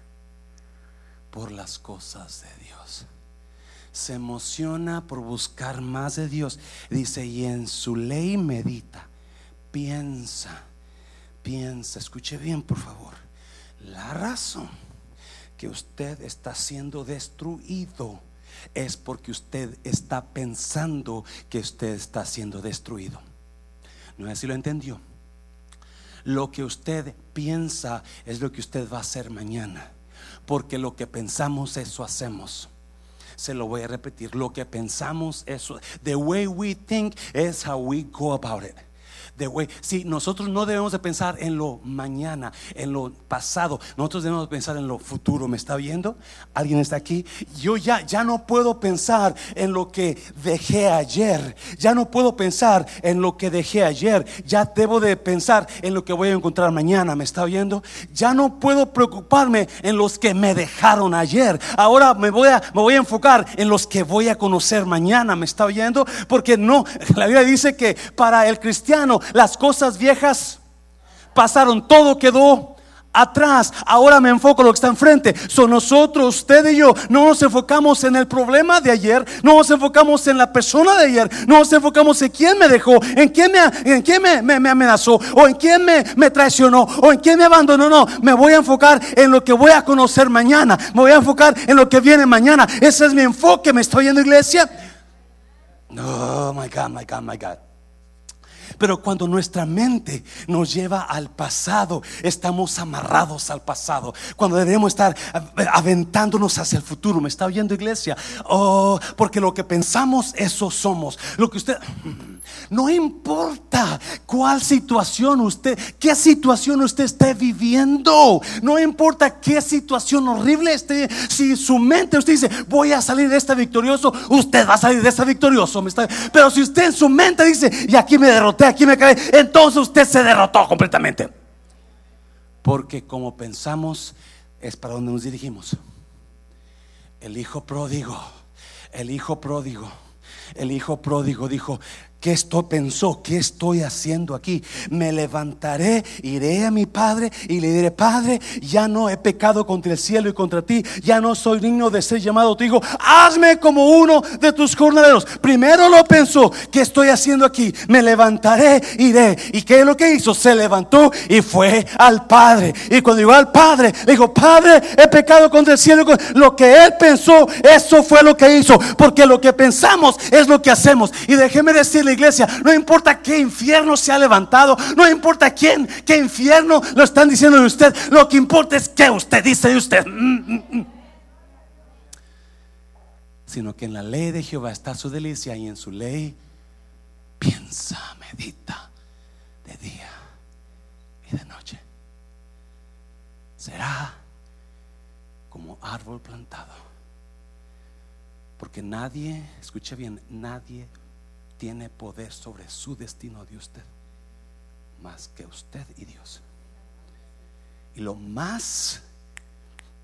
por las cosas de Dios. Se emociona por buscar más de Dios. Dice, y en su ley medita, piensa, piensa, escuche bien por favor. La razón que usted está siendo destruido es porque usted está pensando que usted está siendo destruido. No sé si lo entendió. Lo que usted piensa es lo que usted va a hacer mañana. Porque lo que pensamos, eso hacemos. Se lo voy a repetir. Lo que pensamos, eso. The way we think is how we go about it de güey. Si nosotros no debemos de pensar en lo mañana, en lo pasado, nosotros debemos pensar en lo futuro. ¿Me está viendo? ¿Alguien está aquí? Yo ya, ya no puedo pensar en lo que dejé ayer. Ya no puedo pensar en lo que dejé ayer. Ya debo de pensar en lo que voy a encontrar mañana. ¿Me está viendo? Ya no puedo preocuparme en los que me dejaron ayer. Ahora me voy a, me voy a enfocar en los que voy a conocer mañana. ¿Me está viendo? Porque no, la Biblia dice que para el cristiano las cosas viejas pasaron, todo quedó atrás. Ahora me enfoco en lo que está enfrente. Son nosotros, usted y yo, no nos enfocamos en el problema de ayer, no nos enfocamos en la persona de ayer, no nos enfocamos en quién me dejó, en quién me, en quién me, amenazó, o en quién me, me, traicionó, o en quién me abandonó. No, me voy a enfocar en lo que voy a conocer mañana, me voy a enfocar en lo que viene mañana. Ese es mi enfoque. ¿Me estoy yendo, iglesia? Oh my God, my God, my God. Pero cuando nuestra mente nos lleva al pasado, estamos amarrados al pasado. Cuando debemos estar aventándonos hacia el futuro. ¿Me está oyendo iglesia? Oh, porque lo que pensamos, eso somos. Lo que usted... No importa cuál situación usted, qué situación usted esté viviendo. No importa qué situación horrible esté. Si su mente usted dice, voy a salir de esta victorioso, usted va a salir de esta victorioso. Pero si usted en su mente dice, y aquí me derroté, aquí me cae, entonces usted se derrotó completamente. Porque como pensamos, es para donde nos dirigimos. El hijo pródigo, el hijo pródigo, el hijo pródigo dijo, ¿Qué esto pensó? ¿Qué estoy haciendo aquí? Me levantaré, iré a mi padre y le diré, Padre, ya no he pecado contra el cielo y contra ti, ya no soy digno de ser llamado tu hijo, hazme como uno de tus jornaleros. Primero lo pensó, ¿qué estoy haciendo aquí? Me levantaré, iré. ¿Y qué es lo que hizo? Se levantó y fue al padre. Y cuando llegó al padre, le dijo, Padre, he pecado contra el cielo. Lo que él pensó, eso fue lo que hizo. Porque lo que pensamos es lo que hacemos. Y déjeme decirle, iglesia, no importa qué infierno se ha levantado, no importa quién, qué infierno lo están diciendo de usted, lo que importa es que usted dice de usted. Mm, mm, mm. Sino que en la ley de Jehová está su delicia y en su ley piensa, medita de día y de noche. Será como árbol plantado. Porque nadie, escuche bien, nadie tiene poder sobre su destino de usted, más que usted y Dios. Y lo más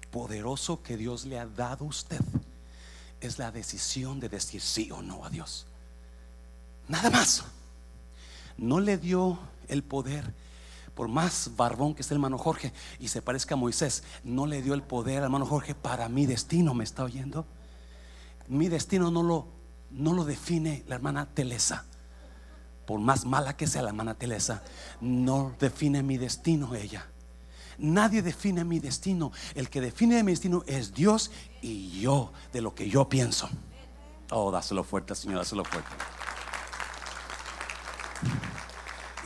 poderoso que Dios le ha dado a usted es la decisión de decir sí o no a Dios. Nada más. No le dio el poder, por más barbón que esté el hermano Jorge y se parezca a Moisés, no le dio el poder al hermano Jorge para mi destino. ¿Me está oyendo? Mi destino no lo no lo define la hermana Telesa. Por más mala que sea la hermana Telesa, no define mi destino ella. Nadie define mi destino. El que define mi destino es Dios y yo de lo que yo pienso. Oh, dáselo fuerte, Señor, dáselo fuerte.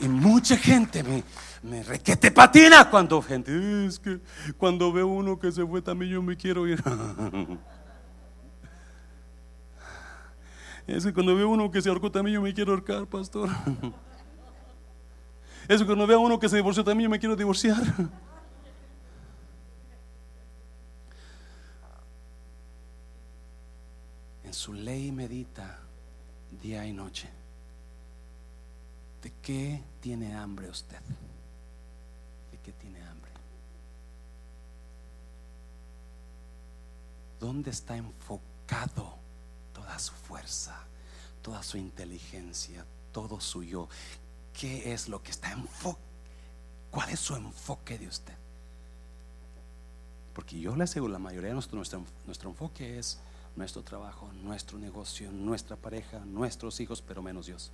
Y mucha gente me, me requete patina cuando gente es que cuando veo uno que se fue también yo me quiero ir. Es que cuando veo uno que se ahorcó también yo me quiero ahorcar, pastor. Es que cuando veo uno que se divorció también yo me quiero divorciar. En su ley medita día y noche. ¿De qué tiene hambre usted? ¿De qué tiene hambre? ¿Dónde está enfocado? Toda su fuerza, toda su inteligencia, todo su yo. ¿Qué es lo que está enfoque? ¿Cuál es su enfoque de usted? Porque yo le aseguro, la mayoría de nuestro, nuestro, nuestro enfoque es nuestro trabajo, nuestro negocio, nuestra pareja, nuestros hijos, pero menos Dios.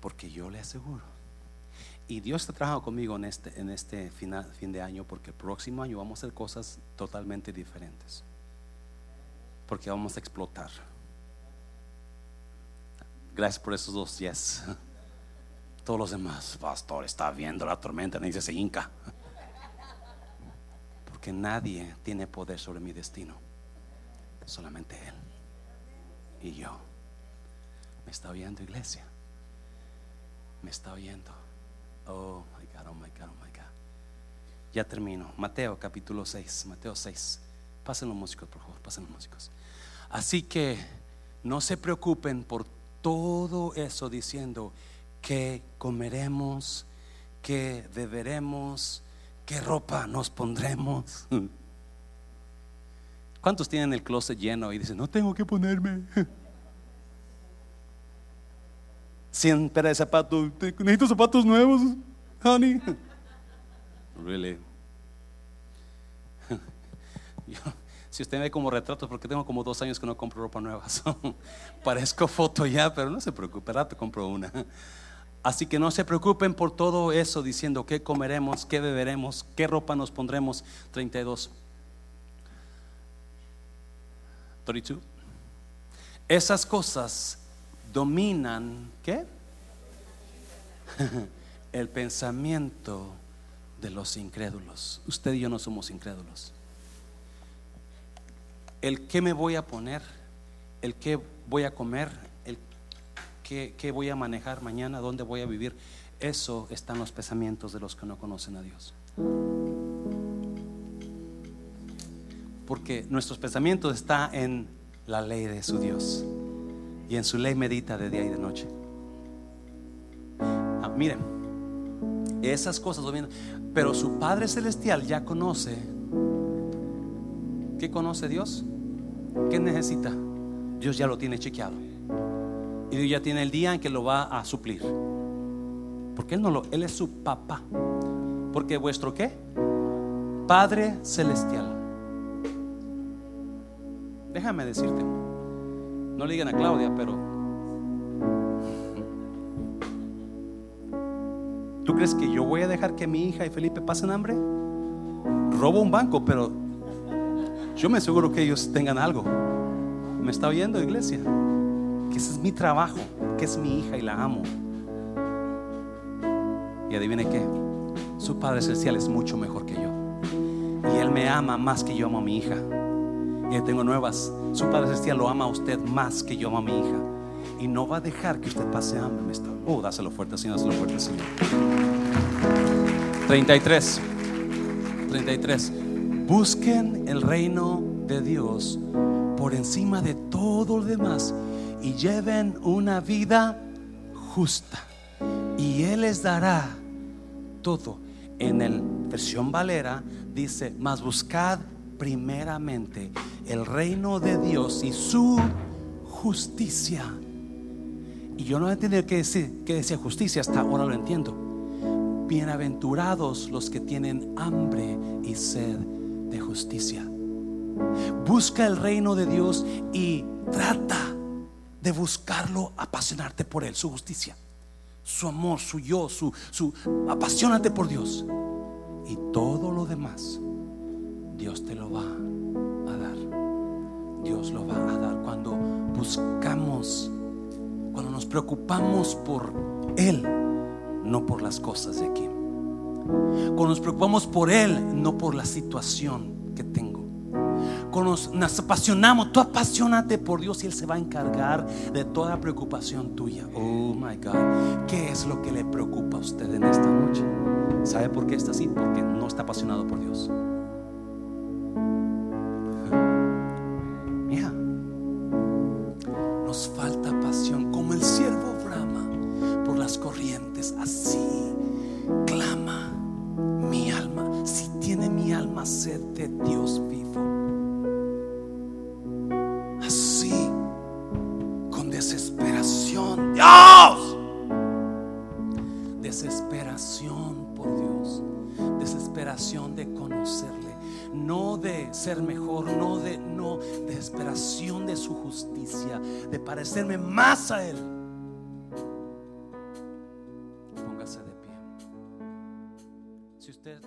Porque yo le aseguro, Y Dios está trabajando conmigo en este, este final, fin de año porque el próximo año vamos a hacer cosas totalmente diferentes. Porque vamos a explotar. Gracias por esos dos yes. Todos los demás, pastor, está viendo la tormenta, dice se inca. Porque nadie tiene poder sobre mi destino. Solamente Él. Y yo. ¿Me está oyendo, iglesia? ¿Me está oyendo? Oh my God, oh my God, oh my God. Ya termino. Mateo capítulo 6. Mateo 6. Pasen los músicos, por favor, pasen los músicos. Así que no se preocupen por todo eso diciendo que comeremos, que beberemos, qué ropa nos pondremos. ¿Cuántos tienen el closet lleno y dicen, no tengo que ponerme? 100 pares de zapatos, necesito zapatos nuevos, honey. Really. si usted ve como retratos, porque tengo como dos años que no compro ropa nueva, parezco foto ya, pero no se preocupe, rato compro una. Así que no se preocupen por todo eso diciendo qué comeremos, qué beberemos, qué ropa nos pondremos. 32. 32. Esas cosas dominan, ¿qué? El pensamiento de los incrédulos. Usted y yo no somos incrédulos. El qué me voy a poner, el qué voy a comer, el qué, voy a manejar mañana, dónde voy a vivir, eso está en los pensamientos de los que no conocen a Dios. Porque nuestros pensamientos están en la ley de su Dios y en su ley medita de día y de noche. Ah, miren, esas cosas pero su Padre Celestial ya conoce. ¿Qué conoce Dios? ¿Qué necesita? Dios ya lo tiene chequeado. Y Dios ya tiene el día en que lo va a suplir. Porque Él no lo, Él es su papá. Porque vuestro qué? Padre Celestial. Déjame decirte. No le digan a Claudia, pero ¿Tú crees que yo voy a dejar que mi hija y Felipe pasen hambre? Robo un banco, pero yo me aseguro que ellos tengan algo. ¿Me está oyendo, iglesia? Que ese es mi trabajo, que es mi hija y la amo. Y adivine qué, su Padre Celestial es mucho mejor que yo. Y Él me ama más que yo amo a mi hija. Y tengo nuevas. Su Padre Celestial lo ama a usted más que yo amo a mi hija. Y no va a dejar que usted pase hambre. Oh, dáselo fuerte, Señor, dáselo fuerte, Señor. 33. 33. Busquen el reino de Dios por encima de todo lo demás y lleven una vida justa. Y Él les dará todo. En el versión Valera dice, mas buscad primeramente el reino de Dios y su justicia. Y yo no he tenido que decir que decía justicia, hasta ahora lo entiendo. Bienaventurados los que tienen hambre y sed de justicia. Busca el reino de Dios y trata de buscarlo, apasionarte por Él, su justicia, su amor, su yo, su, su apasionate por Dios. Y todo lo demás Dios te lo va a dar. Dios lo va a dar cuando buscamos, cuando nos preocupamos por Él, no por las cosas de aquí. Cuando nos preocupamos por Él, no por la situación que tengo. Cuando nos, apasionamos, tú apasionate por Dios y Él se va a encargar de toda preocupación tuya. Oh my God, ¿qué es lo que le preocupa a usted en esta noche? ¿Sabe por qué está así? Porque no está apasionado por Dios. de parecerme más a Él. Póngase de pie. Si usted